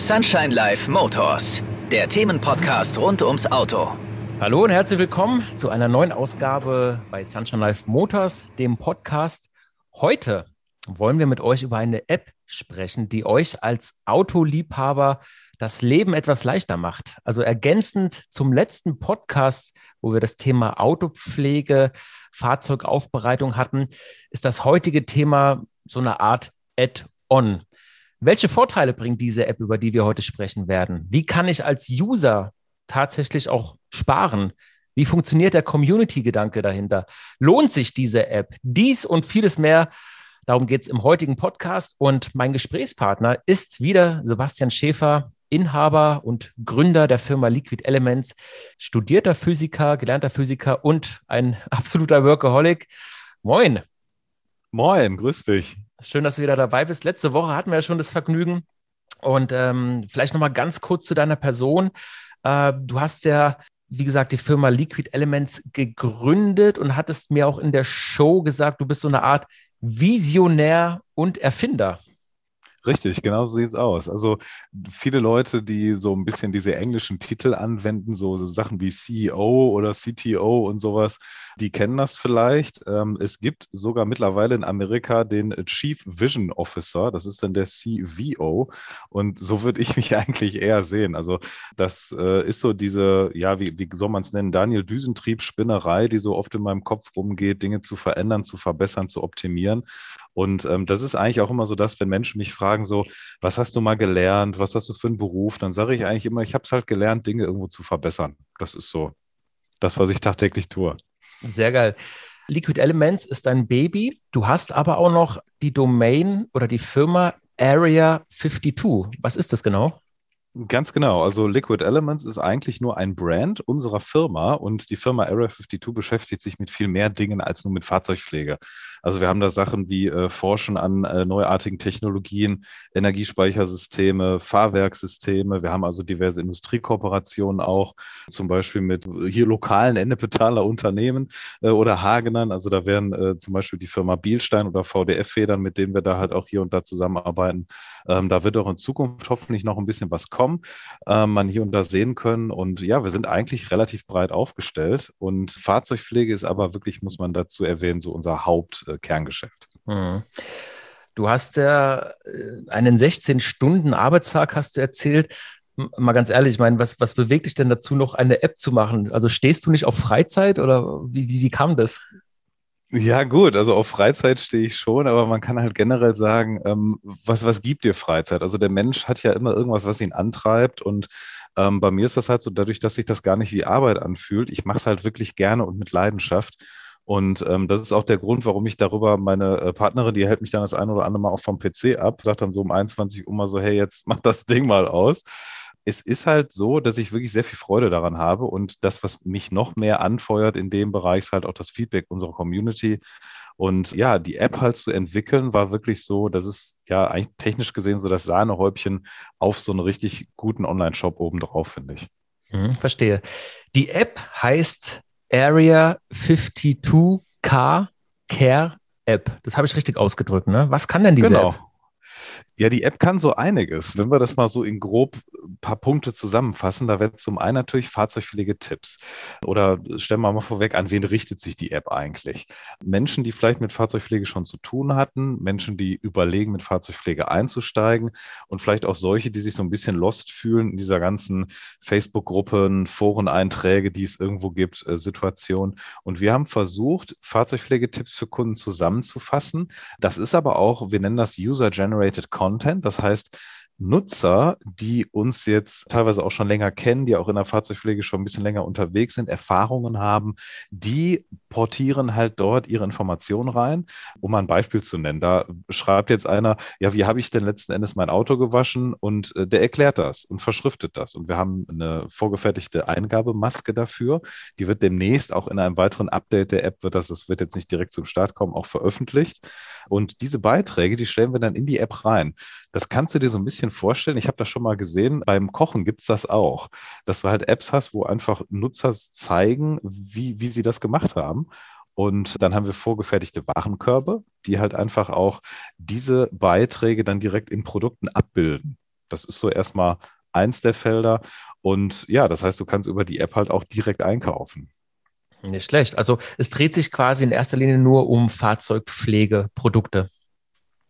Sunshine Life Motors, der Themenpodcast rund ums Auto. Hallo und herzlich willkommen zu einer neuen Ausgabe bei Sunshine Life Motors, dem Podcast. Heute wollen wir mit euch über eine App sprechen, die euch als Autoliebhaber das Leben etwas leichter macht. Also ergänzend zum letzten Podcast, wo wir das Thema Autopflege, Fahrzeugaufbereitung hatten, ist das heutige Thema so eine Art Add-on. Welche Vorteile bringt diese App, über die wir heute sprechen werden? Wie kann ich als User tatsächlich auch sparen? Wie funktioniert der Community-Gedanke dahinter? Lohnt sich diese App? Dies und vieles mehr. Darum geht es im heutigen Podcast. Und mein Gesprächspartner ist wieder Sebastian Schäfer, Inhaber und Gründer der Firma Liquid Elements, studierter Physiker, gelernter Physiker und ein absoluter Workaholic. Moin. Moin, grüß dich. Schön, dass du wieder dabei bist. Letzte Woche hatten wir ja schon das Vergnügen. Und ähm, vielleicht nochmal ganz kurz zu deiner Person. Äh, du hast ja, wie gesagt, die Firma Liquid Elements gegründet und hattest mir auch in der Show gesagt, du bist so eine Art Visionär und Erfinder. Richtig, genau so sieht es aus. Also viele Leute, die so ein bisschen diese englischen Titel anwenden, so, so Sachen wie CEO oder CTO und sowas, die kennen das vielleicht. Ähm, es gibt sogar mittlerweile in Amerika den Chief Vision Officer, das ist dann der CVO. Und so würde ich mich eigentlich eher sehen. Also das äh, ist so diese, ja, wie, wie soll man es nennen, Daniel Düsentrieb-Spinnerei, die so oft in meinem Kopf rumgeht, Dinge zu verändern, zu verbessern, zu optimieren. Und ähm, das ist eigentlich auch immer so, dass wenn Menschen mich fragen, so, was hast du mal gelernt, was hast du für einen Beruf, dann sage ich eigentlich immer, ich habe es halt gelernt, Dinge irgendwo zu verbessern. Das ist so das, was ich tagtäglich tue. Sehr geil. Liquid Elements ist dein Baby. Du hast aber auch noch die Domain oder die Firma Area 52. Was ist das genau? Ganz genau. Also Liquid Elements ist eigentlich nur ein Brand unserer Firma und die Firma Area 52 beschäftigt sich mit viel mehr Dingen als nur mit Fahrzeugpflege. Also wir haben da Sachen wie äh, Forschen an äh, neuartigen Technologien, Energiespeichersysteme, Fahrwerksysteme. Wir haben also diverse Industriekooperationen auch, zum Beispiel mit hier lokalen Endepetaler Unternehmen äh, oder Hagenern. Also da wären äh, zum Beispiel die Firma Bielstein oder VDF-Federn, mit denen wir da halt auch hier und da zusammenarbeiten. Ähm, da wird auch in Zukunft hoffentlich noch ein bisschen was kommen, äh, man hier und da sehen können. Und ja, wir sind eigentlich relativ breit aufgestellt. Und Fahrzeugpflege ist aber wirklich, muss man dazu erwähnen, so unser Hauptkerngeschäft. Mhm. Du hast ja äh, einen 16-Stunden-Arbeitstag, hast du erzählt. Mal ganz ehrlich, ich meine, was, was bewegt dich denn dazu, noch eine App zu machen? Also stehst du nicht auf Freizeit oder wie, wie, wie kam das? Ja, gut, also auf Freizeit stehe ich schon, aber man kann halt generell sagen, ähm, was, was gibt dir Freizeit? Also der Mensch hat ja immer irgendwas, was ihn antreibt und ähm, bei mir ist das halt so, dadurch, dass sich das gar nicht wie Arbeit anfühlt, ich mache es halt wirklich gerne und mit Leidenschaft. Und ähm, das ist auch der Grund, warum ich darüber meine äh, Partnerin, die hält mich dann das ein oder andere Mal auch vom PC ab, sagt dann so um 21 Uhr mal so, hey, jetzt mach das Ding mal aus es ist halt so, dass ich wirklich sehr viel Freude daran habe und das, was mich noch mehr anfeuert in dem Bereich, ist halt auch das Feedback unserer Community. Und ja, die App halt zu entwickeln, war wirklich so, das ist ja eigentlich technisch gesehen so das Sahnehäubchen auf so einen richtig guten Online-Shop obendrauf, finde ich. Mhm, verstehe. Die App heißt Area 52K Care App. Das habe ich richtig ausgedrückt, ne? Was kann denn diese genau. App? Ja, die App kann so einiges. Wenn wir das mal so in grob ein paar Punkte zusammenfassen, da wird zum einen natürlich Fahrzeugpflegetipps. Oder stellen wir mal vorweg, an wen richtet sich die App eigentlich? Menschen, die vielleicht mit Fahrzeugpflege schon zu tun hatten, Menschen, die überlegen, mit Fahrzeugpflege einzusteigen und vielleicht auch solche, die sich so ein bisschen lost fühlen in dieser ganzen Facebook-Gruppen, Foreneinträge, die es irgendwo gibt, äh, Situation. Und wir haben versucht, Fahrzeugpflegetipps für Kunden zusammenzufassen. Das ist aber auch, wir nennen das User-Generated Content. Das heißt, Nutzer, die uns jetzt teilweise auch schon länger kennen, die auch in der Fahrzeugpflege schon ein bisschen länger unterwegs sind, Erfahrungen haben, die portieren halt dort ihre Informationen rein. Um mal ein Beispiel zu nennen, da schreibt jetzt einer, ja, wie habe ich denn letzten Endes mein Auto gewaschen? Und äh, der erklärt das und verschriftet das. Und wir haben eine vorgefertigte Eingabemaske dafür. Die wird demnächst auch in einem weiteren Update der App, wird das, das wird jetzt nicht direkt zum Start kommen, auch veröffentlicht. Und diese Beiträge, die stellen wir dann in die App rein. Das kannst du dir so ein bisschen vorstellen. Ich habe das schon mal gesehen. Beim Kochen gibt es das auch, dass du halt Apps hast, wo einfach Nutzer zeigen, wie, wie sie das gemacht haben. Und dann haben wir vorgefertigte Warenkörbe, die halt einfach auch diese Beiträge dann direkt in Produkten abbilden. Das ist so erstmal eins der Felder. Und ja, das heißt, du kannst über die App halt auch direkt einkaufen. Nicht schlecht. Also es dreht sich quasi in erster Linie nur um Fahrzeugpflegeprodukte.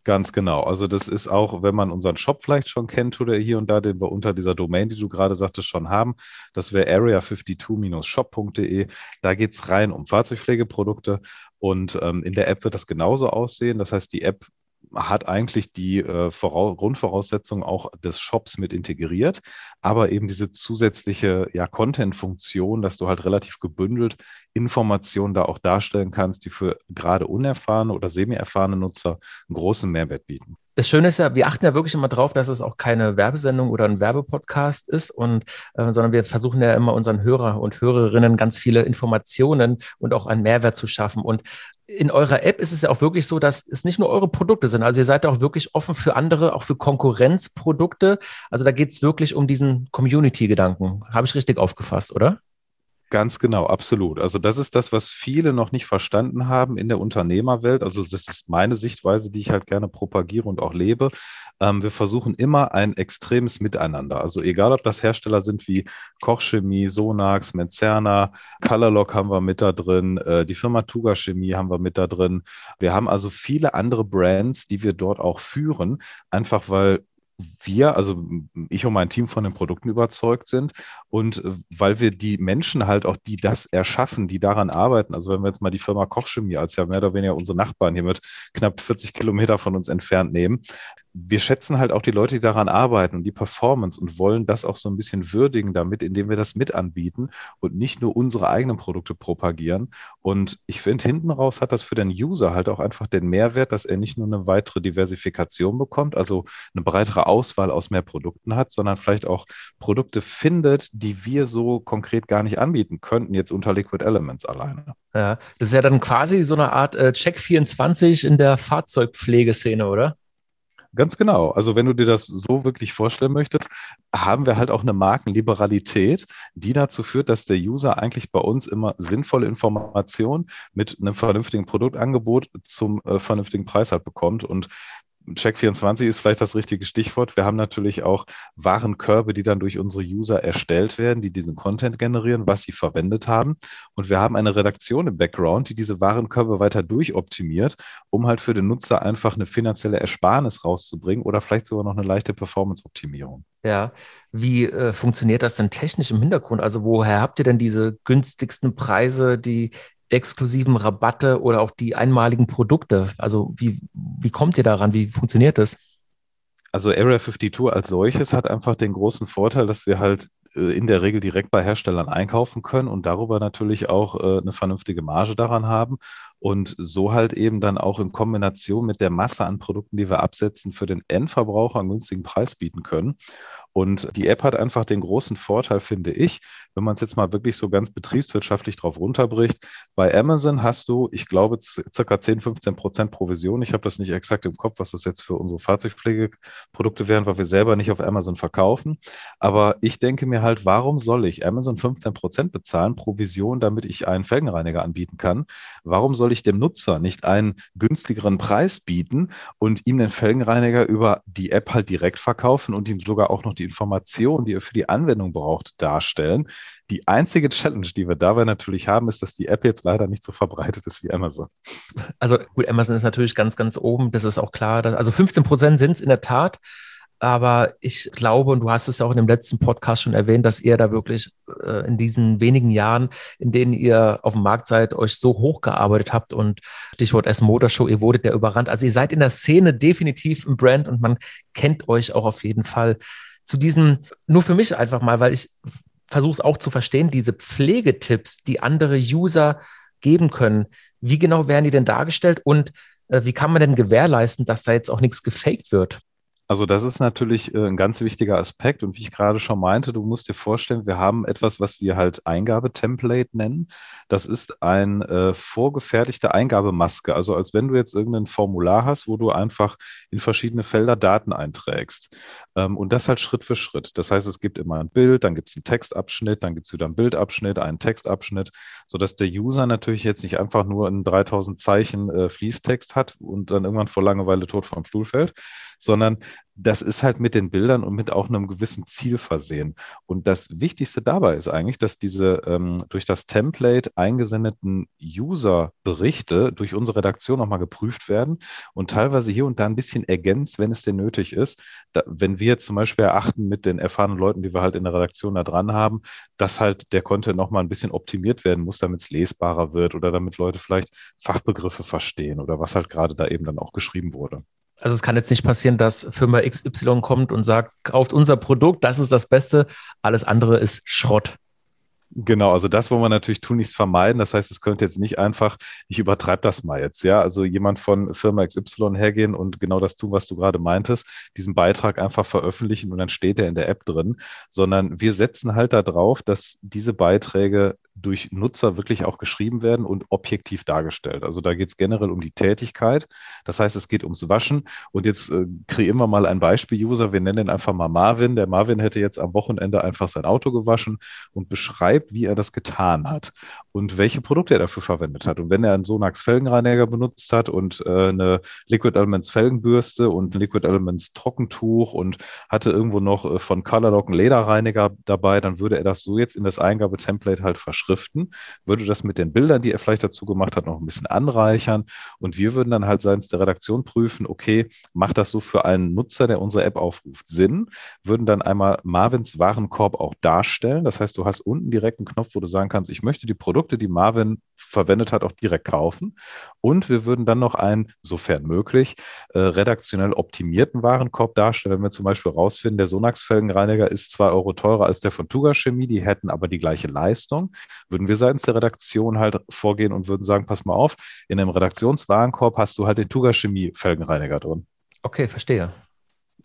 Ganz genau. Also das ist auch, wenn man unseren Shop vielleicht schon kennt oder hier und da, den wir unter dieser Domain, die du gerade sagtest, schon haben. Das wäre area52-shop.de. Da geht es rein um Fahrzeugpflegeprodukte und ähm, in der App wird das genauso aussehen. Das heißt, die App hat eigentlich die äh, Grundvoraussetzungen auch des Shops mit integriert, aber eben diese zusätzliche ja, Content-Funktion, dass du halt relativ gebündelt Informationen da auch darstellen kannst, die für gerade unerfahrene oder semi-erfahrene Nutzer einen großen Mehrwert bieten das Schöne ist ja, wir achten ja wirklich immer drauf, dass es auch keine Werbesendung oder ein Werbepodcast ist, und, äh, sondern wir versuchen ja immer unseren Hörer und Hörerinnen ganz viele Informationen und auch einen Mehrwert zu schaffen. Und in eurer App ist es ja auch wirklich so, dass es nicht nur eure Produkte sind. Also ihr seid auch wirklich offen für andere, auch für Konkurrenzprodukte. Also da geht es wirklich um diesen Community-Gedanken. Habe ich richtig aufgefasst, oder? Ganz genau, absolut. Also das ist das, was viele noch nicht verstanden haben in der Unternehmerwelt. Also das ist meine Sichtweise, die ich halt gerne propagiere und auch lebe. Ähm, wir versuchen immer ein extremes Miteinander. Also egal, ob das Hersteller sind wie Kochchemie, Sonax, Menzerna, Colorlock haben wir mit da drin, äh, die Firma Tuga Chemie haben wir mit da drin. Wir haben also viele andere Brands, die wir dort auch führen, einfach weil wir, also ich und mein Team von den Produkten überzeugt sind. Und äh, weil wir die Menschen halt auch, die das erschaffen, die daran arbeiten, also wenn wir jetzt mal die Firma Kochchemie als ja mehr oder weniger unsere Nachbarn hier mit knapp 40 Kilometer von uns entfernt nehmen, wir schätzen halt auch die Leute, die daran arbeiten und die Performance und wollen das auch so ein bisschen würdigen damit, indem wir das mit anbieten und nicht nur unsere eigenen Produkte propagieren. Und ich finde, hinten raus hat das für den User halt auch einfach den Mehrwert, dass er nicht nur eine weitere Diversifikation bekommt, also eine breitere Auswahl aus mehr Produkten hat, sondern vielleicht auch Produkte findet, die wir so konkret gar nicht anbieten könnten, jetzt unter Liquid Elements alleine. Ja, das ist ja dann quasi so eine Art äh, Check 24 in der Fahrzeugpflegeszene, oder? Ganz genau. Also wenn du dir das so wirklich vorstellen möchtest, haben wir halt auch eine Markenliberalität, die dazu führt, dass der User eigentlich bei uns immer sinnvolle Informationen mit einem vernünftigen Produktangebot zum äh, vernünftigen Preis halt bekommt. Und Check24 ist vielleicht das richtige Stichwort. Wir haben natürlich auch Warenkörbe, die dann durch unsere User erstellt werden, die diesen Content generieren, was sie verwendet haben. Und wir haben eine Redaktion im Background, die diese Warenkörbe weiter durchoptimiert, um halt für den Nutzer einfach eine finanzielle Ersparnis rauszubringen oder vielleicht sogar noch eine leichte Performance-Optimierung. Ja, wie äh, funktioniert das denn technisch im Hintergrund? Also woher habt ihr denn diese günstigsten Preise, die exklusiven Rabatte oder auch die einmaligen Produkte? Also wie, wie kommt ihr daran? Wie funktioniert das? Also Area 52 als solches hat einfach den großen Vorteil, dass wir halt äh, in der Regel direkt bei Herstellern einkaufen können und darüber natürlich auch äh, eine vernünftige Marge daran haben und so halt eben dann auch in Kombination mit der Masse an Produkten, die wir absetzen, für den Endverbraucher einen günstigen Preis bieten können. Und die App hat einfach den großen Vorteil, finde ich, wenn man es jetzt mal wirklich so ganz betriebswirtschaftlich drauf runterbricht. Bei Amazon hast du, ich glaube, circa 10, 15 Prozent Provision. Ich habe das nicht exakt im Kopf, was das jetzt für unsere Fahrzeugpflegeprodukte wären, weil wir selber nicht auf Amazon verkaufen. Aber ich denke mir halt, warum soll ich Amazon 15 Prozent bezahlen, Provision, damit ich einen Felgenreiniger anbieten kann? Warum soll ich dem Nutzer nicht einen günstigeren Preis bieten und ihm den Felgenreiniger über die App halt direkt verkaufen und ihm sogar auch noch die Informationen, die er für die Anwendung braucht, darstellen? Die einzige Challenge, die wir dabei natürlich haben, ist, dass die App jetzt leider nicht so verbreitet ist wie Amazon. Also gut, Amazon ist natürlich ganz, ganz oben, das ist auch klar. Dass, also 15 Prozent sind es in der Tat. Aber ich glaube, und du hast es ja auch in dem letzten Podcast schon erwähnt, dass ihr da wirklich äh, in diesen wenigen Jahren, in denen ihr auf dem Markt seid, euch so hochgearbeitet habt und Stichwort S Motor Show, ihr wurdet ja überrannt. Also ihr seid in der Szene definitiv im Brand und man kennt euch auch auf jeden Fall. Zu diesen, nur für mich einfach mal, weil ich versuche es auch zu verstehen, diese Pflegetipps, die andere User geben können, wie genau werden die denn dargestellt und äh, wie kann man denn gewährleisten, dass da jetzt auch nichts gefaked wird? Also das ist natürlich äh, ein ganz wichtiger Aspekt und wie ich gerade schon meinte, du musst dir vorstellen, wir haben etwas, was wir halt Eingabetemplate nennen. Das ist ein äh, vorgefertigte Eingabemaske, also als wenn du jetzt irgendein Formular hast, wo du einfach in verschiedene Felder Daten einträgst. Ähm, und das halt Schritt für Schritt. Das heißt, es gibt immer ein Bild, dann gibt es einen Textabschnitt, dann gibt es wieder einen Bildabschnitt, einen Textabschnitt, sodass der User natürlich jetzt nicht einfach nur einen 3000 Zeichen äh, Fließtext hat und dann irgendwann vor Langeweile tot vom Stuhl fällt, sondern das ist halt mit den Bildern und mit auch einem gewissen Ziel versehen. Und das Wichtigste dabei ist eigentlich, dass diese ähm, durch das Template eingesendeten User-Berichte durch unsere Redaktion nochmal geprüft werden und teilweise hier und da ein bisschen ergänzt, wenn es denn nötig ist. Da, wenn wir zum Beispiel erachten mit den erfahrenen Leuten, die wir halt in der Redaktion da dran haben, dass halt der Content nochmal ein bisschen optimiert werden muss, damit es lesbarer wird oder damit Leute vielleicht Fachbegriffe verstehen oder was halt gerade da eben dann auch geschrieben wurde. Also es kann jetzt nicht passieren, dass Firma XY kommt und sagt, kauft unser Produkt, das ist das Beste, alles andere ist Schrott. Genau, also das wollen wir natürlich tunlichst vermeiden. Das heißt, es könnte jetzt nicht einfach, ich übertreibe das mal jetzt, ja, also jemand von Firma XY hergehen und genau das tun, was du gerade meintest, diesen Beitrag einfach veröffentlichen und dann steht er in der App drin, sondern wir setzen halt darauf, dass diese Beiträge durch Nutzer wirklich auch geschrieben werden und objektiv dargestellt. Also da geht es generell um die Tätigkeit. Das heißt, es geht ums Waschen. Und jetzt äh, kreieren wir mal ein Beispiel-User. Wir nennen ihn einfach mal Marvin. Der Marvin hätte jetzt am Wochenende einfach sein Auto gewaschen und beschreibt, wie er das getan hat und welche Produkte er dafür verwendet hat. Und wenn er einen Sonax Felgenreiniger benutzt hat und äh, eine Liquid Elements Felgenbürste und Liquid Elements Trockentuch und hatte irgendwo noch äh, von Colorlock einen Lederreiniger dabei, dann würde er das so jetzt in das Eingabetemplate halt verschreiben Schriften, würde das mit den Bildern, die er vielleicht dazu gemacht hat, noch ein bisschen anreichern. Und wir würden dann halt seitens der Redaktion prüfen, okay, macht das so für einen Nutzer, der unsere App aufruft, Sinn? Würden dann einmal Marvins Warenkorb auch darstellen. Das heißt, du hast unten direkt einen Knopf, wo du sagen kannst, ich möchte die Produkte, die Marvin verwendet hat, auch direkt kaufen. Und wir würden dann noch einen, sofern möglich, äh, redaktionell optimierten Warenkorb darstellen. Wenn wir zum Beispiel rausfinden, der Sonax-Felgenreiniger ist zwei Euro teurer als der von Tuga Chemie, die hätten aber die gleiche Leistung, würden wir seitens der Redaktion halt vorgehen und würden sagen, pass mal auf, in dem Redaktionswarenkorb hast du halt den Tuga Chemie Felgenreiniger drin. Okay, verstehe.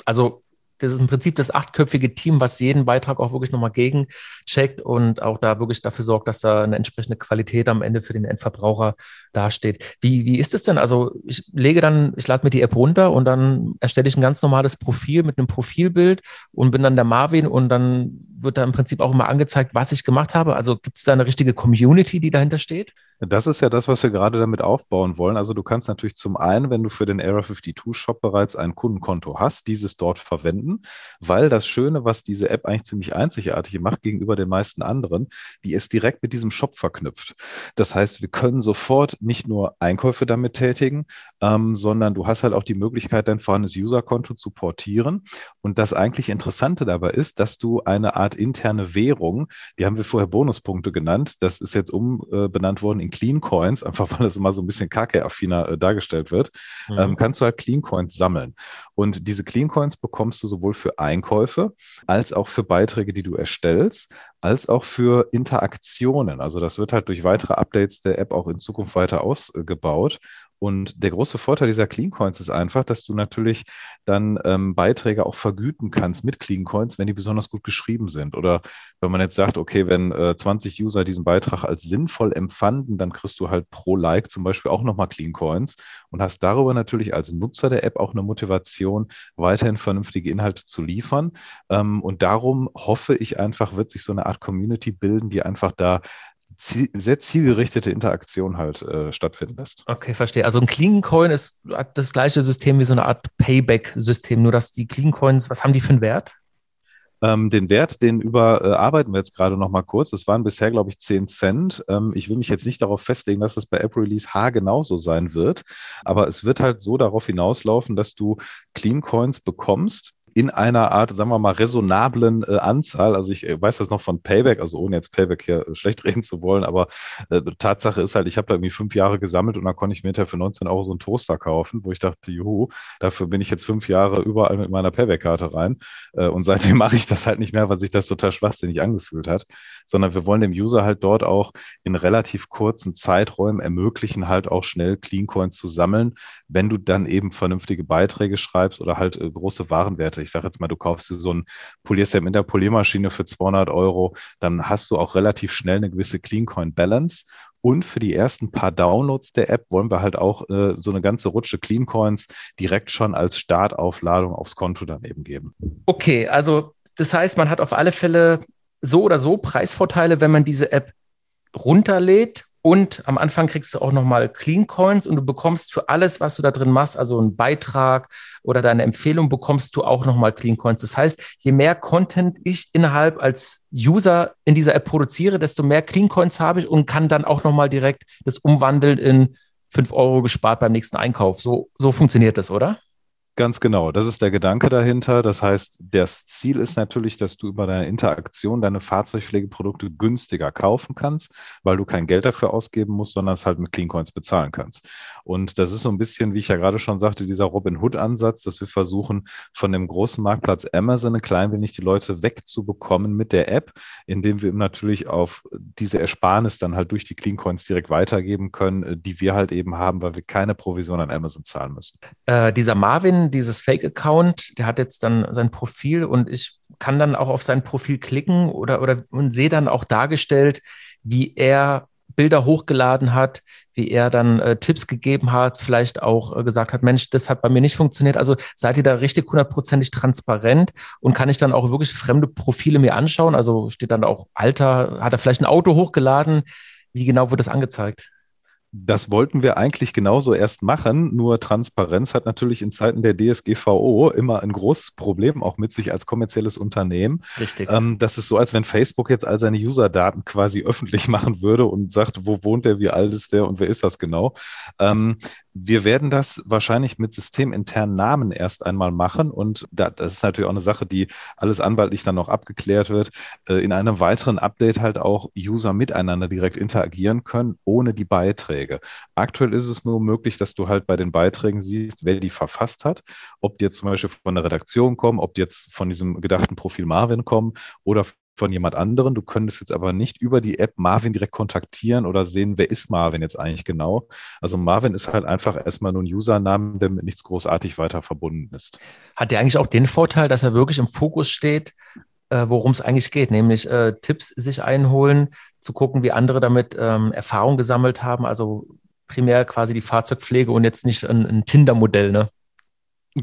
Also das ist im Prinzip das achtköpfige Team, was jeden Beitrag auch wirklich nochmal gegencheckt und auch da wirklich dafür sorgt, dass da eine entsprechende Qualität am Ende für den Endverbraucher dasteht. Wie, wie ist es denn? Also ich lege dann, ich lade mir die App runter und dann erstelle ich ein ganz normales Profil mit einem Profilbild und bin dann der Marvin und dann wird da im Prinzip auch immer angezeigt, was ich gemacht habe. Also gibt es da eine richtige Community, die dahinter steht? Das ist ja das, was wir gerade damit aufbauen wollen. Also du kannst natürlich zum einen, wenn du für den Era 52 Shop bereits ein Kundenkonto hast, dieses dort verwenden, weil das Schöne, was diese App eigentlich ziemlich einzigartig macht gegenüber den meisten anderen, die ist direkt mit diesem Shop verknüpft. Das heißt, wir können sofort nicht nur Einkäufe damit tätigen, ähm, sondern du hast halt auch die Möglichkeit, dein vorhandenes Userkonto zu portieren. Und das eigentlich Interessante dabei ist, dass du eine Art interne Währung, die haben wir vorher Bonuspunkte genannt, das ist jetzt umbenannt worden in Clean Coins, einfach weil das immer so ein bisschen kacke-affiner äh, dargestellt wird, mhm. ähm, kannst du halt Clean Coins sammeln. Und diese Clean Coins bekommst du sowohl für Einkäufe als auch für Beiträge, die du erstellst, als auch für Interaktionen. Also das wird halt durch weitere Updates der App auch in Zukunft weiter ausgebaut. Und der große Vorteil dieser Clean Coins ist einfach, dass du natürlich dann ähm, Beiträge auch vergüten kannst mit Clean Coins, wenn die besonders gut geschrieben sind. Oder wenn man jetzt sagt, okay, wenn äh, 20 User diesen Beitrag als sinnvoll empfanden, dann kriegst du halt pro Like zum Beispiel auch nochmal Clean Coins und hast darüber natürlich als Nutzer der App auch eine Motivation, weiterhin vernünftige Inhalte zu liefern. Ähm, und darum hoffe ich einfach, wird sich so eine Art Community bilden, die einfach da ziel, sehr zielgerichtete Interaktion halt äh, stattfinden lässt. Okay, verstehe. Also ein Clean Coin ist das gleiche System wie so eine Art Payback-System, nur dass die Clean Coins, was haben die für einen Wert? Ähm, den Wert, den überarbeiten wir jetzt gerade noch mal kurz. Das waren bisher, glaube ich, 10 Cent. Ähm, ich will mich jetzt nicht darauf festlegen, dass das bei App Release H genauso sein wird. Aber es wird halt so darauf hinauslaufen, dass du Clean Coins bekommst, in einer Art, sagen wir mal, resonablen äh, Anzahl. Also ich äh, weiß das noch von Payback, also ohne jetzt Payback hier äh, schlecht reden zu wollen, aber äh, Tatsache ist halt, ich habe da irgendwie fünf Jahre gesammelt und dann konnte ich mir hinterher für 19 Euro so einen Toaster kaufen, wo ich dachte, juhu, dafür bin ich jetzt fünf Jahre überall mit meiner Payback-Karte rein. Äh, und seitdem mache ich das halt nicht mehr, weil sich das total schwachsinnig angefühlt hat, sondern wir wollen dem User halt dort auch in relativ kurzen Zeiträumen ermöglichen, halt auch schnell Clean Coins zu sammeln, wenn du dann eben vernünftige Beiträge schreibst oder halt äh, große Warenwerte ich sage jetzt mal, du kaufst so ein Polyerstem in der Poliermaschine für 200 Euro, dann hast du auch relativ schnell eine gewisse Clean Coin Balance. Und für die ersten paar Downloads der App wollen wir halt auch äh, so eine ganze Rutsche Clean Coins direkt schon als Startaufladung aufs Konto daneben geben. Okay, also das heißt, man hat auf alle Fälle so oder so Preisvorteile, wenn man diese App runterlädt Und am Anfang kriegst du auch nochmal Clean Coins und du bekommst für alles, was du da drin machst, also einen Beitrag oder deine Empfehlung, bekommst du auch nochmal Clean Coins. Das heißt, je mehr Content ich innerhalb als User in dieser App produziere, desto mehr Clean Coins habe ich und kann dann auch nochmal direkt das umwandeln in 5 Euro gespart beim nächsten Einkauf. So, so funktioniert das, oder? Ganz genau, das ist der Gedanke dahinter. Das heißt, das Ziel ist natürlich, dass du über deine Interaktion deine Fahrzeugpflegeprodukte günstiger kaufen kannst, weil du kein Geld dafür ausgeben musst, sondern es halt mit Clean Coins bezahlen kannst. Und das ist so ein bisschen, wie ich ja gerade schon sagte, dieser Robin Hood-Ansatz, dass wir versuchen, von dem großen Marktplatz Amazon ein klein wenig die Leute wegzubekommen mit der App, indem wir ihm natürlich auf diese Ersparnis dann halt durch die Clean Coins direkt weitergeben können, die wir halt eben haben, weil wir keine Provision an Amazon zahlen müssen. Äh, dieser Marvin, dieses Fake-Account, der hat jetzt dann sein Profil und ich kann dann auch auf sein Profil klicken oder, oder und sehe dann auch dargestellt, wie er Bilder hochgeladen hat, wie er dann äh, Tipps gegeben hat, vielleicht auch äh, gesagt hat, Mensch, das hat bei mir nicht funktioniert. Also seid ihr da richtig hundertprozentig transparent und kann ich dann auch wirklich fremde Profile mir anschauen? Also steht dann auch Alter, hat er vielleicht ein Auto hochgeladen? Wie genau wird das angezeigt? Das wollten wir eigentlich genauso erst machen, nur Transparenz hat natürlich in Zeiten der DSGVO immer ein großes Problem auch mit sich als kommerzielles Unternehmen. Richtig. Ähm, das ist so, als wenn Facebook jetzt all seine User-Daten quasi öffentlich machen würde und sagt, wo wohnt der, wie alt ist der und wer ist das genau. Ähm, wir werden das wahrscheinlich mit systeminternen Namen erst einmal machen und das ist natürlich auch eine Sache, die alles anwaltlich dann noch abgeklärt wird. Äh, in einem weiteren Update halt auch User miteinander direkt interagieren können, ohne die Beiträge. Aktuell ist es nur möglich, dass du halt bei den Beiträgen siehst, wer die verfasst hat, ob die jetzt zum Beispiel von der Redaktion kommen, ob die jetzt von diesem gedachten Profil Marvin kommen oder von jemand anderen. Du könntest jetzt aber nicht über die App Marvin direkt kontaktieren oder sehen, wer ist Marvin jetzt eigentlich genau. Also Marvin ist halt einfach erstmal nur ein Username, der mit nichts großartig weiter verbunden ist. Hat der eigentlich auch den Vorteil, dass er wirklich im Fokus steht, äh, worum es eigentlich geht, nämlich äh, Tipps sich einholen, zu gucken, wie andere damit ähm, Erfahrung gesammelt haben, also primär quasi die Fahrzeugpflege und jetzt nicht ein, ein Tinder-Modell, ne?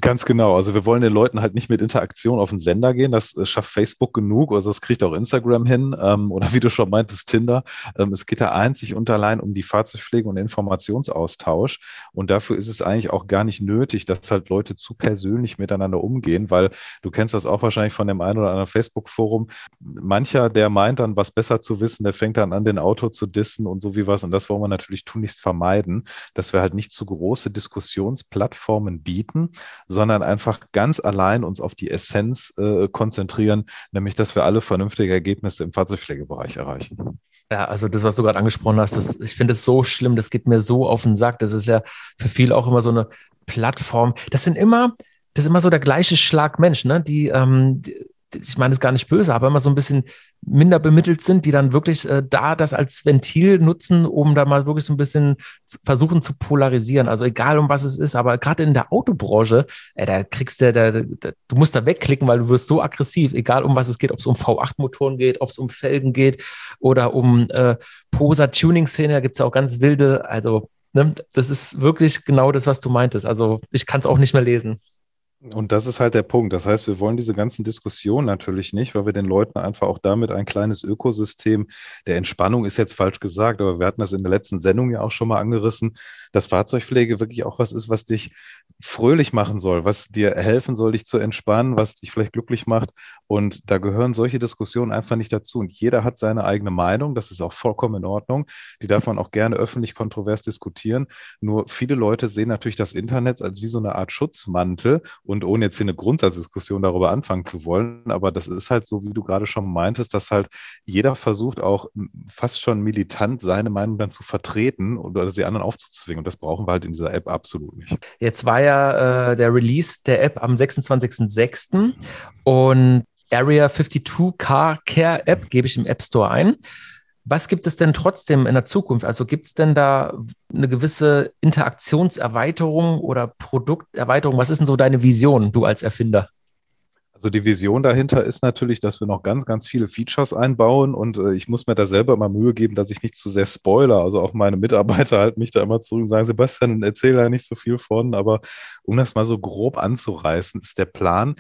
Ganz genau. Also wir wollen den Leuten halt nicht mit Interaktion auf den Sender gehen. Das äh, schafft Facebook genug. Also das kriegt auch Instagram hin. Ähm, oder wie du schon meintest, Tinder. Ähm, es geht da einzig und allein um die Fahrzeugpflege und Informationsaustausch. Und dafür ist es eigentlich auch gar nicht nötig, dass halt Leute zu persönlich miteinander umgehen, weil du kennst das auch wahrscheinlich von dem einen oder anderen Facebook-Forum. Mancher, der meint dann, was besser zu wissen, der fängt dann an, den Auto zu dissen und so wie was. Und das wollen wir natürlich tunlichst vermeiden, dass wir halt nicht zu große Diskussionsplattformen bieten, sondern einfach ganz allein uns auf die Essenz äh, konzentrieren, nämlich dass wir alle vernünftige Ergebnisse im Fahrzeugpflegebereich erreichen. Ja, also das, was du gerade angesprochen hast, das, ich finde es so schlimm, das geht mir so auf den Sack. Das ist ja für viele auch immer so eine Plattform. Das sind immer, das ist immer so der gleiche Schlag Mensch, ne? Die, ähm, die ich meine es gar nicht böse, aber immer so ein bisschen minder bemittelt sind, die dann wirklich äh, da das als Ventil nutzen, um da mal wirklich so ein bisschen zu, versuchen zu polarisieren. Also egal um was es ist, aber gerade in der Autobranche, äh, da kriegst du, da, da, du musst da wegklicken, weil du wirst so aggressiv, egal um was es geht, ob es um V8-Motoren geht, ob es um Felgen geht oder um äh, Poser-Tuning-Szene, da gibt es ja auch ganz wilde, also ne, das ist wirklich genau das, was du meintest. Also ich kann es auch nicht mehr lesen. Und das ist halt der Punkt. Das heißt, wir wollen diese ganzen Diskussionen natürlich nicht, weil wir den Leuten einfach auch damit ein kleines Ökosystem der Entspannung ist jetzt falsch gesagt, aber wir hatten das in der letzten Sendung ja auch schon mal angerissen, dass Fahrzeugpflege wirklich auch was ist, was dich fröhlich machen soll, was dir helfen soll, dich zu entspannen, was dich vielleicht glücklich macht. Und da gehören solche Diskussionen einfach nicht dazu. Und jeder hat seine eigene Meinung. Das ist auch vollkommen in Ordnung. Die darf man auch gerne öffentlich kontrovers diskutieren. Nur viele Leute sehen natürlich das Internet als wie so eine Art Schutzmantel und ohne jetzt hier eine Grundsatzdiskussion darüber anfangen zu wollen, aber das ist halt so, wie du gerade schon meintest, dass halt jeder versucht auch fast schon militant seine Meinung dann zu vertreten oder sie anderen aufzuzwingen. Und das brauchen wir halt in dieser App absolut nicht. Jetzt war ja äh, der Release der App am 26.06. und Area 52 Car Care App gebe ich im App Store ein. Was gibt es denn trotzdem in der Zukunft? Also gibt es denn da eine gewisse Interaktionserweiterung oder Produkterweiterung? Was ist denn so deine Vision, du als Erfinder? Also die Vision dahinter ist natürlich, dass wir noch ganz, ganz viele Features einbauen und äh, ich muss mir da selber immer Mühe geben, dass ich nicht zu sehr spoiler. Also auch meine Mitarbeiter halten mich da immer zurück und sagen, Sebastian, erzähl da nicht so viel von, aber um das mal so grob anzureißen, ist der Plan,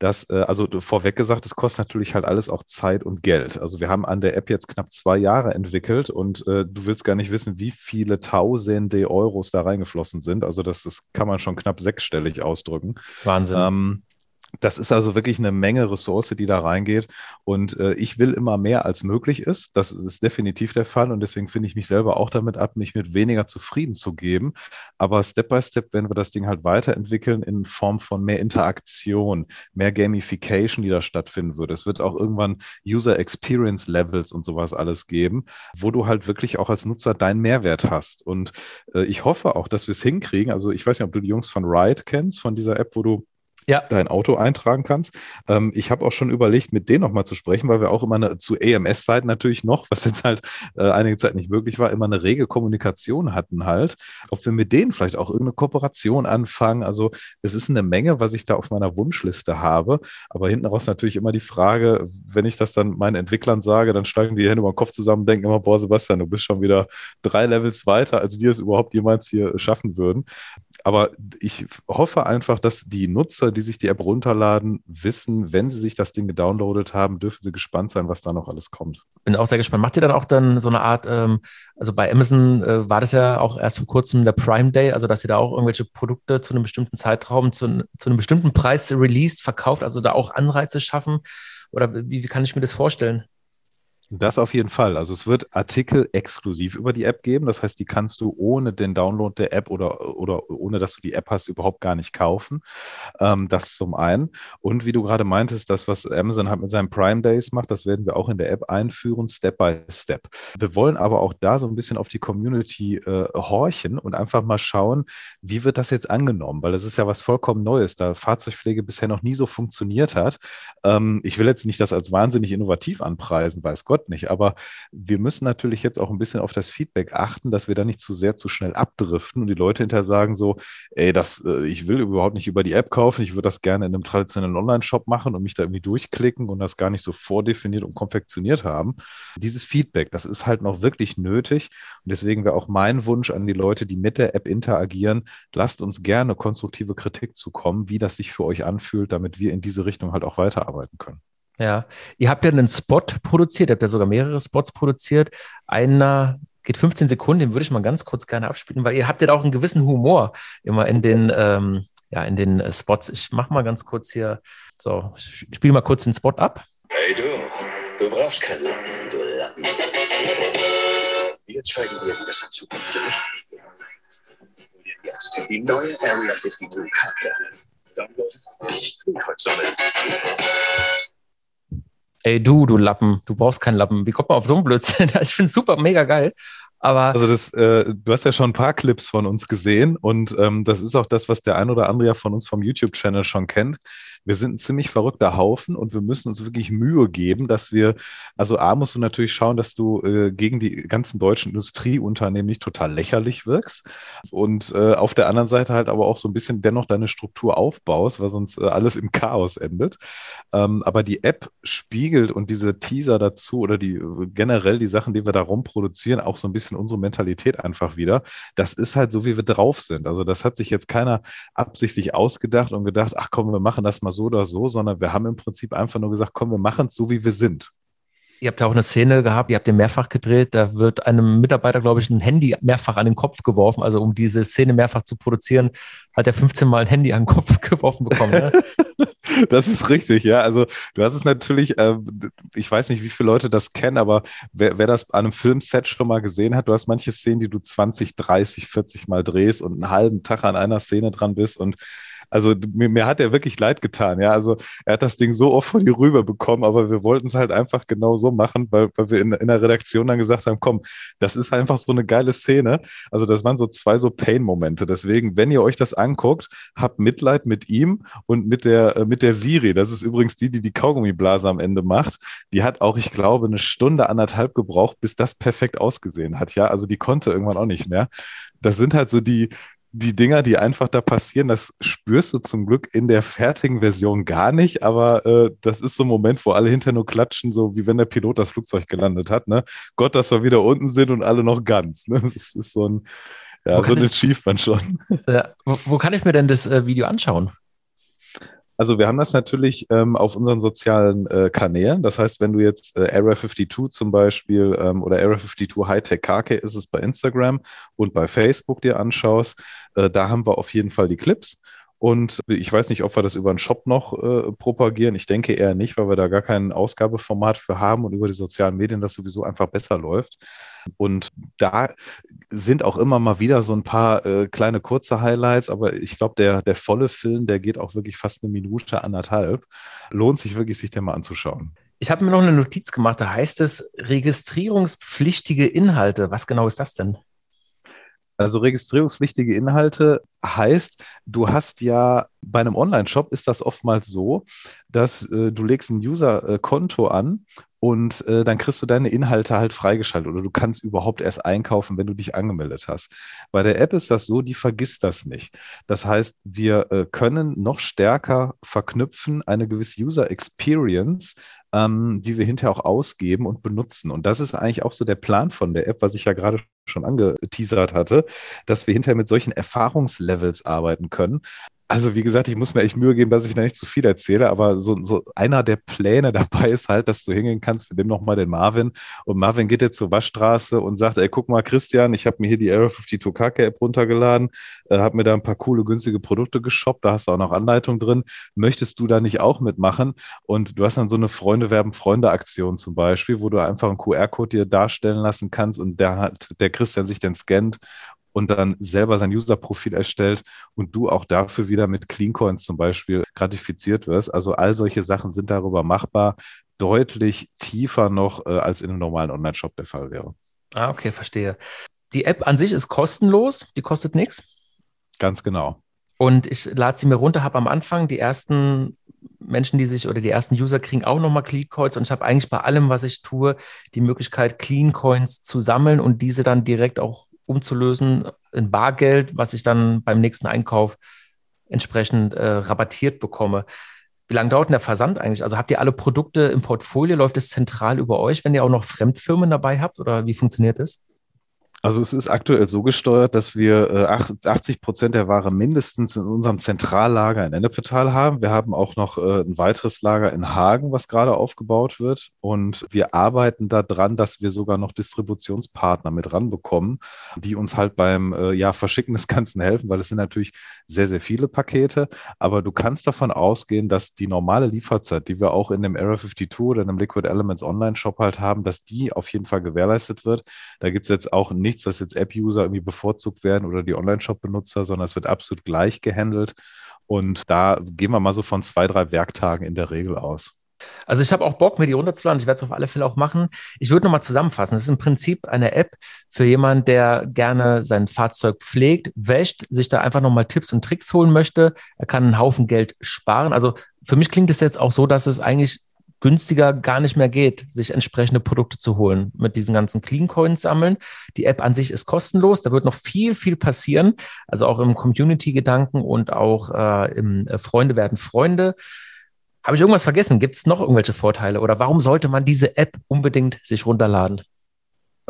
dass, äh, also vorweg gesagt, es kostet natürlich halt alles auch Zeit und Geld. Also wir haben an der App jetzt knapp zwei Jahre entwickelt und äh, du willst gar nicht wissen, wie viele Tausende Euros da reingeflossen sind. Also das, das kann man schon knapp sechsstellig ausdrücken. Wahnsinn. Ähm, das ist also wirklich eine Menge Ressource, die da reingeht. Und äh, ich will immer mehr, als möglich ist. Das ist definitiv der Fall. Und deswegen finde ich mich selber auch damit ab, mich mit weniger zufrieden zu geben. Aber Step by Step, wenn wir das Ding halt weiterentwickeln in Form von mehr Interaktion, mehr Gamification, die da stattfinden würde. Es wird auch irgendwann User Experience Levels und sowas alles geben, wo du halt wirklich auch als Nutzer deinen Mehrwert hast. Und äh, ich hoffe auch, dass wir es hinkriegen. Also ich weiß nicht, ob du die Jungs von Ride kennst, von dieser App, wo du ja. dein Auto eintragen kannst. Ähm, ich habe auch schon überlegt, mit denen nochmal zu sprechen, weil wir auch immer eine, zu AMS-Zeiten natürlich noch, was jetzt halt äh, einige Zeit nicht möglich war, immer eine rege Kommunikation hatten halt, ob wir mit denen vielleicht auch irgendeine Kooperation anfangen. Also es ist eine Menge, was ich da auf meiner Wunschliste habe, aber hinten raus natürlich immer die Frage, wenn ich das dann meinen Entwicklern sage, dann steigen die Hände über den Kopf zusammen denken immer, boah, Sebastian, du bist schon wieder drei Levels weiter, als wir es überhaupt jemals hier schaffen würden. Aber ich hoffe einfach, dass die Nutzer, die sich die App runterladen, wissen, wenn sie sich das Ding gedownloadet haben, dürfen sie gespannt sein, was da noch alles kommt. Bin auch sehr gespannt. Macht ihr dann auch dann so eine Art, ähm, also bei Amazon äh, war das ja auch erst vor kurzem der Prime Day, also dass ihr da auch irgendwelche Produkte zu einem bestimmten Zeitraum, zu, zu einem bestimmten Preis released, verkauft, also da auch Anreize schaffen? Oder wie, wie kann ich mir das vorstellen? Das auf jeden Fall. Also es wird Artikel exklusiv über die App geben. Das heißt, die kannst du ohne den Download der App oder, oder ohne dass du die App hast, überhaupt gar nicht kaufen. Ähm, das zum einen. Und wie du gerade meintest, das, was Amazon halt mit seinen Prime Days macht, das werden wir auch in der App einführen, Step by Step. Wir wollen aber auch da so ein bisschen auf die Community äh, horchen und einfach mal schauen, wie wird das jetzt angenommen? Weil das ist ja was vollkommen Neues, da Fahrzeugpflege bisher noch nie so funktioniert hat. Ähm, ich will jetzt nicht das als wahnsinnig innovativ anpreisen, weiß Gott Gott nicht. Aber wir müssen natürlich jetzt auch ein bisschen auf das Feedback achten, dass wir da nicht zu sehr zu schnell abdriften und die Leute hinterher sagen so, ey, das, äh, ich will überhaupt nicht über die App kaufen, ich würde das gerne in einem traditionellen Online-Shop machen und mich da irgendwie durchklicken und das gar nicht so vordefiniert und konfektioniert haben. Dieses Feedback, das ist halt noch wirklich nötig und deswegen wäre auch mein Wunsch an die Leute, die mit der App interagieren, lasst uns gerne konstruktive Kritik zukommen, wie das sich für euch anfühlt, damit wir in diese Richtung halt auch weiterarbeiten können. Ja, ihr habt ja einen Spot produziert, ihr habt ja sogar mehrere Spots produziert. Einer geht 15 Sekunden, den würde ich mal ganz kurz gerne abspielen, weil ihr habt ja auch einen gewissen Humor immer in den, ähm, ja, in den äh, Spots. Ich mache mal ganz kurz hier, so, spiele mal kurz den Spot ab. Hey du, du brauchst keinen Lappen, du Lappen. Wir zeigen dir, wie das in Zukunft richtig Jetzt die neue Area 52 Karte. Download, Screencode sammeln. Ey, du, du Lappen, du brauchst keinen Lappen. Wie kommt man auf so einen Blödsinn? Ich finde es super, mega geil. Aber also das, äh, du hast ja schon ein paar Clips von uns gesehen und ähm, das ist auch das, was der ein oder andere ja von uns vom YouTube-Channel schon kennt wir sind ein ziemlich verrückter Haufen und wir müssen uns wirklich Mühe geben, dass wir, also A, musst du natürlich schauen, dass du äh, gegen die ganzen deutschen Industrieunternehmen nicht total lächerlich wirkst und äh, auf der anderen Seite halt aber auch so ein bisschen dennoch deine Struktur aufbaust, weil sonst äh, alles im Chaos endet. Ähm, aber die App spiegelt und diese Teaser dazu oder die generell die Sachen, die wir da rumproduzieren, auch so ein bisschen unsere Mentalität einfach wieder. Das ist halt so, wie wir drauf sind. Also das hat sich jetzt keiner absichtlich ausgedacht und gedacht, ach komm, wir machen das mal so oder so, sondern wir haben im Prinzip einfach nur gesagt, komm, wir machen es so, wie wir sind. Ihr habt ja auch eine Szene gehabt, ihr habt den mehrfach gedreht, da wird einem Mitarbeiter, glaube ich, ein Handy mehrfach an den Kopf geworfen. Also um diese Szene mehrfach zu produzieren, hat er 15 Mal ein Handy an den Kopf geworfen bekommen. Ne? das ist richtig, ja. Also du hast es natürlich, äh, ich weiß nicht, wie viele Leute das kennen, aber wer, wer das an einem Filmset schon mal gesehen hat, du hast manche Szenen, die du 20, 30, 40 Mal drehst und einen halben Tag an einer Szene dran bist und also mir, mir hat er wirklich leid getan, ja. Also er hat das Ding so oft vor die Rüber bekommen, aber wir wollten es halt einfach genau so machen, weil, weil wir in, in der Redaktion dann gesagt haben, komm, das ist einfach so eine geile Szene. Also das waren so zwei so Pain-Momente. Deswegen, wenn ihr euch das anguckt, habt Mitleid mit ihm und mit der, äh, mit der Siri. Das ist übrigens die, die die Kaugummiblase am Ende macht. Die hat auch, ich glaube, eine Stunde, anderthalb gebraucht, bis das perfekt ausgesehen hat. Ja, also die konnte irgendwann auch nicht mehr. Das sind halt so die, die Dinger, die einfach da passieren, das spürst du zum Glück in der fertigen Version gar nicht, aber äh, das ist so ein Moment, wo alle hinter nur klatschen, so wie wenn der Pilot das Flugzeug gelandet hat. Ne? Gott, dass wir wieder unten sind und alle noch ganz. Ne? Das ist so ein, ja, so ein Achievement schon. Ja, wo, wo, kann ich mir denn das äh, Video anschauen? Also wir haben das natürlich ähm, auf unseren sozialen äh, Kanälen. Das heißt, wenn du jetzt äh, Area 52 zum Beispiel ähm, oder Area 52 Hightech Carke ist es bei Instagram und bei Facebook dir anschaust, äh, da haben wir auf jeden Fall die Clips. Und ich weiß nicht, ob wir das über einen Shop noch äh, propagieren. Ich denke eher nicht, weil wir da gar kein Ausgabeformat für haben und über die sozialen Medien das sowieso einfach besser läuft. Und da sind auch immer mal wieder so ein paar äh, kleine kurze Highlights, aber ich glaube, der, der volle Film, der geht auch wirklich fast eine Minute, anderthalb. Lohnt sich wirklich, sich den mal anzuschauen. Ich habe mir noch eine Notiz gemacht, da heißt es registrierungspflichtige Inhalte. Was genau ist das denn? Also registrierungspflichtige Inhalte heißt, du hast ja bei einem Online-Shop ist das oftmals so, dass äh, du legst ein User-Konto an und äh, dann kriegst du deine Inhalte halt freigeschaltet oder du kannst überhaupt erst einkaufen, wenn du dich angemeldet hast. Bei der App ist das so, die vergisst das nicht. Das heißt, wir äh, können noch stärker verknüpfen eine gewisse User Experience ähm, die wir hinterher auch ausgeben und benutzen. Und das ist eigentlich auch so der Plan von der App, was ich ja gerade schon angeteasert hatte, dass wir hinterher mit solchen Erfahrungslevels arbeiten können. Also wie gesagt, ich muss mir echt Mühe geben, dass ich da nicht zu viel erzähle, aber so, so einer der Pläne dabei ist halt, dass du hingehen kannst, wir nehmen nochmal den Marvin und Marvin geht jetzt zur Waschstraße und sagt, ey, guck mal, Christian, ich habe mir hier die Area 52 Kake App runtergeladen, äh, habe mir da ein paar coole, günstige Produkte geshoppt, da hast du auch noch Anleitung drin. Möchtest du da nicht auch mitmachen? Und du hast dann so eine Freunde werben Freunde Aktion zum Beispiel, wo du einfach einen QR-Code dir darstellen lassen kannst und der hat, der Christian sich dann scannt und dann selber sein User-Profil erstellt und du auch dafür wieder mit Clean Coins zum Beispiel gratifiziert wirst. Also all solche Sachen sind darüber machbar, deutlich tiefer noch, äh, als in einem normalen Online-Shop der Fall wäre. Ah, okay, verstehe. Die App an sich ist kostenlos, die kostet nichts. Ganz genau. Und ich lade sie mir runter, habe am Anfang die ersten Menschen, die sich oder die ersten User kriegen auch nochmal Clean Coins und ich habe eigentlich bei allem, was ich tue, die Möglichkeit, Clean Coins zu sammeln und diese dann direkt auch umzulösen in Bargeld, was ich dann beim nächsten Einkauf entsprechend äh, rabattiert bekomme. Wie lange dauert denn der Versand eigentlich? Also habt ihr alle Produkte im Portfolio? Läuft es zentral über euch, wenn ihr auch noch Fremdfirmen dabei habt oder wie funktioniert das? Also es ist aktuell so gesteuert, dass wir 80 äh, Prozent der Ware mindestens in unserem Zentrallager in Ennepetal haben. Wir haben auch noch äh, ein weiteres Lager in Hagen, was gerade aufgebaut wird. Und wir arbeiten daran, dass wir sogar noch Distributionspartner mit ranbekommen, die uns halt beim äh, ja, Verschicken des Ganzen helfen, weil es sind natürlich sehr, sehr viele Pakete. Aber du kannst davon ausgehen, dass die normale Lieferzeit, die wir auch in dem Era 52 oder in dem Liquid Elements Online-Shop halt haben, dass die auf jeden Fall gewährleistet wird. Da gibt es jetzt auch nicht nichts, dass jetzt App-User irgendwie bevorzugt werden oder die Online-Shop-Benutzer, sondern es wird absolut gleich gehandelt. Und da gehen wir mal so von zwei, drei Werktagen in der Regel aus. Also ich habe auch Bock, mir die runterzuladen. Ich werde es auf alle Fälle auch machen. Ich würde nochmal zusammenfassen. Es ist im Prinzip eine App für jemanden, der gerne sein Fahrzeug pflegt, wäscht, sich da einfach nochmal Tipps und Tricks holen möchte. Er kann einen Haufen Geld sparen. Also für mich klingt es jetzt auch so, dass es eigentlich günstiger gar nicht mehr geht, sich entsprechende Produkte zu holen mit diesen ganzen Clean Coins sammeln. Die App an sich ist kostenlos, da wird noch viel, viel passieren, also auch im Community-Gedanken und auch äh, im äh, Freunde werden Freunde. Habe ich irgendwas vergessen? Gibt es noch irgendwelche Vorteile oder warum sollte man diese App unbedingt sich runterladen?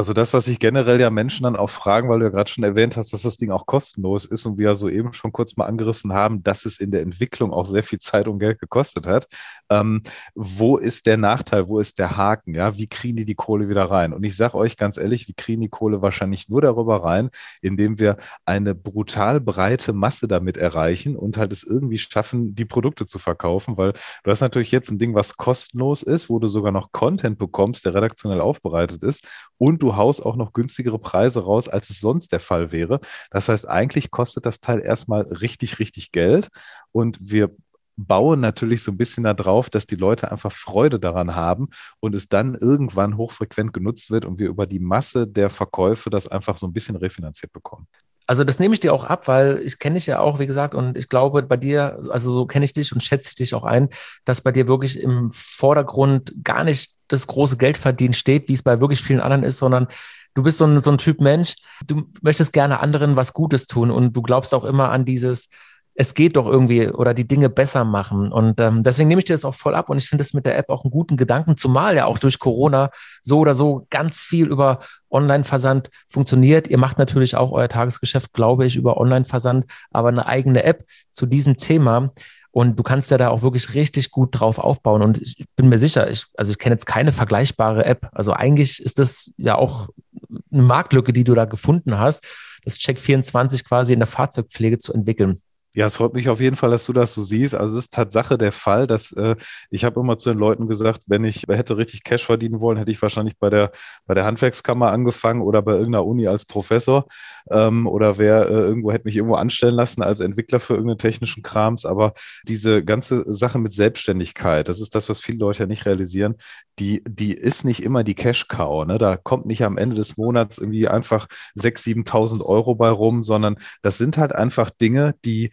Also das, was sich generell ja Menschen dann auch fragen, weil du ja gerade schon erwähnt hast, dass das Ding auch kostenlos ist und wir ja soeben schon kurz mal angerissen haben, dass es in der Entwicklung auch sehr viel Zeit und Geld gekostet hat. Ähm, wo ist der Nachteil? Wo ist der Haken? Ja, wie kriegen die die Kohle wieder rein? Und ich sage euch ganz ehrlich, wir kriegen die Kohle wahrscheinlich nur darüber rein, indem wir eine brutal breite Masse damit erreichen und halt es irgendwie schaffen, die Produkte zu verkaufen, weil du hast natürlich jetzt ein Ding, was kostenlos ist, wo du sogar noch Content bekommst, der redaktionell aufbereitet ist und du haust auch noch günstigere Preise raus, als es sonst der Fall wäre. Das heißt, eigentlich kostet das Teil erstmal richtig, richtig Geld und wir bauen natürlich so ein bisschen darauf, dass die Leute einfach Freude daran haben und es dann irgendwann hochfrequent genutzt wird und wir über die Masse der Verkäufe das einfach so ein bisschen refinanziert bekommen. Also das nehme ich dir auch ab, weil ich kenne dich ja auch, wie gesagt, und ich glaube bei dir, also so kenne ich dich und schätze ich dich auch ein, dass bei dir wirklich im Vordergrund gar nicht das große Geldverdienen steht, wie es bei wirklich vielen anderen ist, sondern du bist so ein, so ein Typ Mensch, du möchtest gerne anderen was Gutes tun und du glaubst auch immer an dieses, es geht doch irgendwie oder die Dinge besser machen. Und ähm, deswegen nehme ich dir das auch voll ab und ich finde es mit der App auch einen guten Gedanken, zumal ja auch durch Corona so oder so ganz viel über Online-Versand funktioniert. Ihr macht natürlich auch euer Tagesgeschäft, glaube ich, über Online-Versand, aber eine eigene App zu diesem Thema. Und du kannst ja da auch wirklich richtig gut drauf aufbauen. Und ich bin mir sicher, ich, also ich kenne jetzt keine vergleichbare App. Also eigentlich ist das ja auch eine Marktlücke, die du da gefunden hast, das Check24 quasi in der Fahrzeugpflege zu entwickeln. Ja, es freut mich auf jeden Fall, dass du das so siehst. Also es ist Tatsache der Fall, dass äh, ich habe immer zu den Leuten gesagt, wenn ich hätte richtig Cash verdienen wollen, hätte ich wahrscheinlich bei der bei der Handwerkskammer angefangen oder bei irgendeiner Uni als Professor ähm, oder wer äh, irgendwo hätte mich irgendwo anstellen lassen als Entwickler für irgendeinen technischen Krams. Aber diese ganze Sache mit Selbstständigkeit, das ist das, was viele Leute ja nicht realisieren. Die die ist nicht immer die Cash Cow. Ne? Da kommt nicht am Ende des Monats irgendwie einfach 6.000, 7.000 Euro bei rum, sondern das sind halt einfach Dinge, die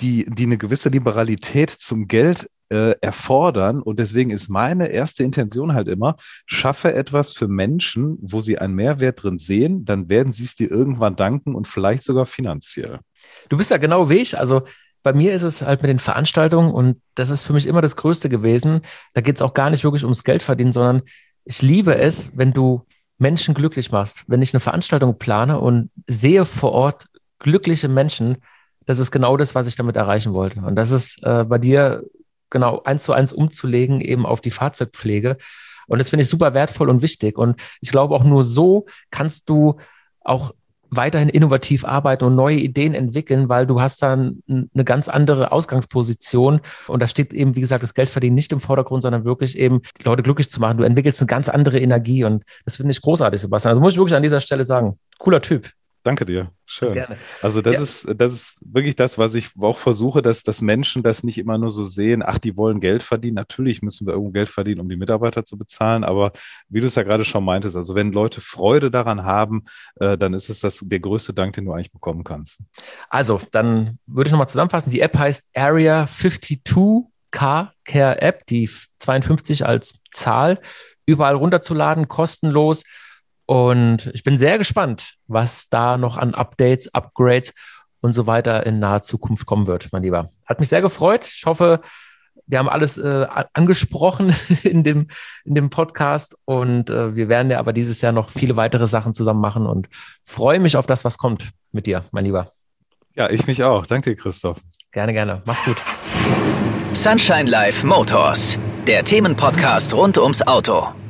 die, die eine gewisse Liberalität zum Geld äh, erfordern. Und deswegen ist meine erste Intention halt immer, schaffe etwas für Menschen, wo sie einen Mehrwert drin sehen, dann werden sie es dir irgendwann danken und vielleicht sogar finanziell. Du bist ja genau wie ich. Also bei mir ist es halt mit den Veranstaltungen und das ist für mich immer das Größte gewesen. Da geht es auch gar nicht wirklich ums Geld verdienen, sondern ich liebe es, wenn du Menschen glücklich machst. Wenn ich eine Veranstaltung plane und sehe vor Ort glückliche Menschen, das ist genau das, was ich damit erreichen wollte. Und das ist äh, bei dir genau eins zu eins umzulegen, eben auf die Fahrzeugpflege. Und das finde ich super wertvoll und wichtig. Und ich glaube, auch nur so kannst du auch weiterhin innovativ arbeiten und neue Ideen entwickeln, weil du hast dann eine ganz andere Ausgangsposition und da steht eben, wie gesagt, das Geldverdienen nicht im Vordergrund, sondern wirklich eben die Leute glücklich zu machen. Du entwickelst eine ganz andere Energie und das finde ich großartig, Sebastian. Also muss ich wirklich an dieser Stelle sagen, cooler Typ. Danke dir. Schön. Gerne. Also das ja. ist, das ist wirklich das, was ich auch versuche, dass, dass Menschen das nicht immer nur so sehen, ach, die wollen Geld verdienen. Natürlich müssen wir irgendwo Geld verdienen, um die Mitarbeiter zu bezahlen. Aber wie du es ja gerade schon meintest, also wenn Leute Freude daran haben, äh, dann ist es das der größte Dank, den du eigentlich bekommen kannst. Also, dann würde ich nochmal zusammenfassen. Die App heißt Area 52 Car Care App, die 52 als Zahl, überall runterzuladen, kostenlos und ich bin sehr gespannt, was da noch an Updates, Upgrades und so weiter in naher Zukunft kommen wird, mein Lieber. Hat mich sehr gefreut. Ich hoffe, wir haben alles äh, angesprochen in dem, in dem Podcast und äh, wir werden ja aber dieses Jahr noch viele weitere Sachen zusammen machen und freue mich auf das, was kommt mit dir, mein Lieber. Ja, ich mich auch. Danke dir, Christoph. Gerne, gerne. Mach's gut. Sunshine Life Motors, der Themenpodcast rund ums Auto.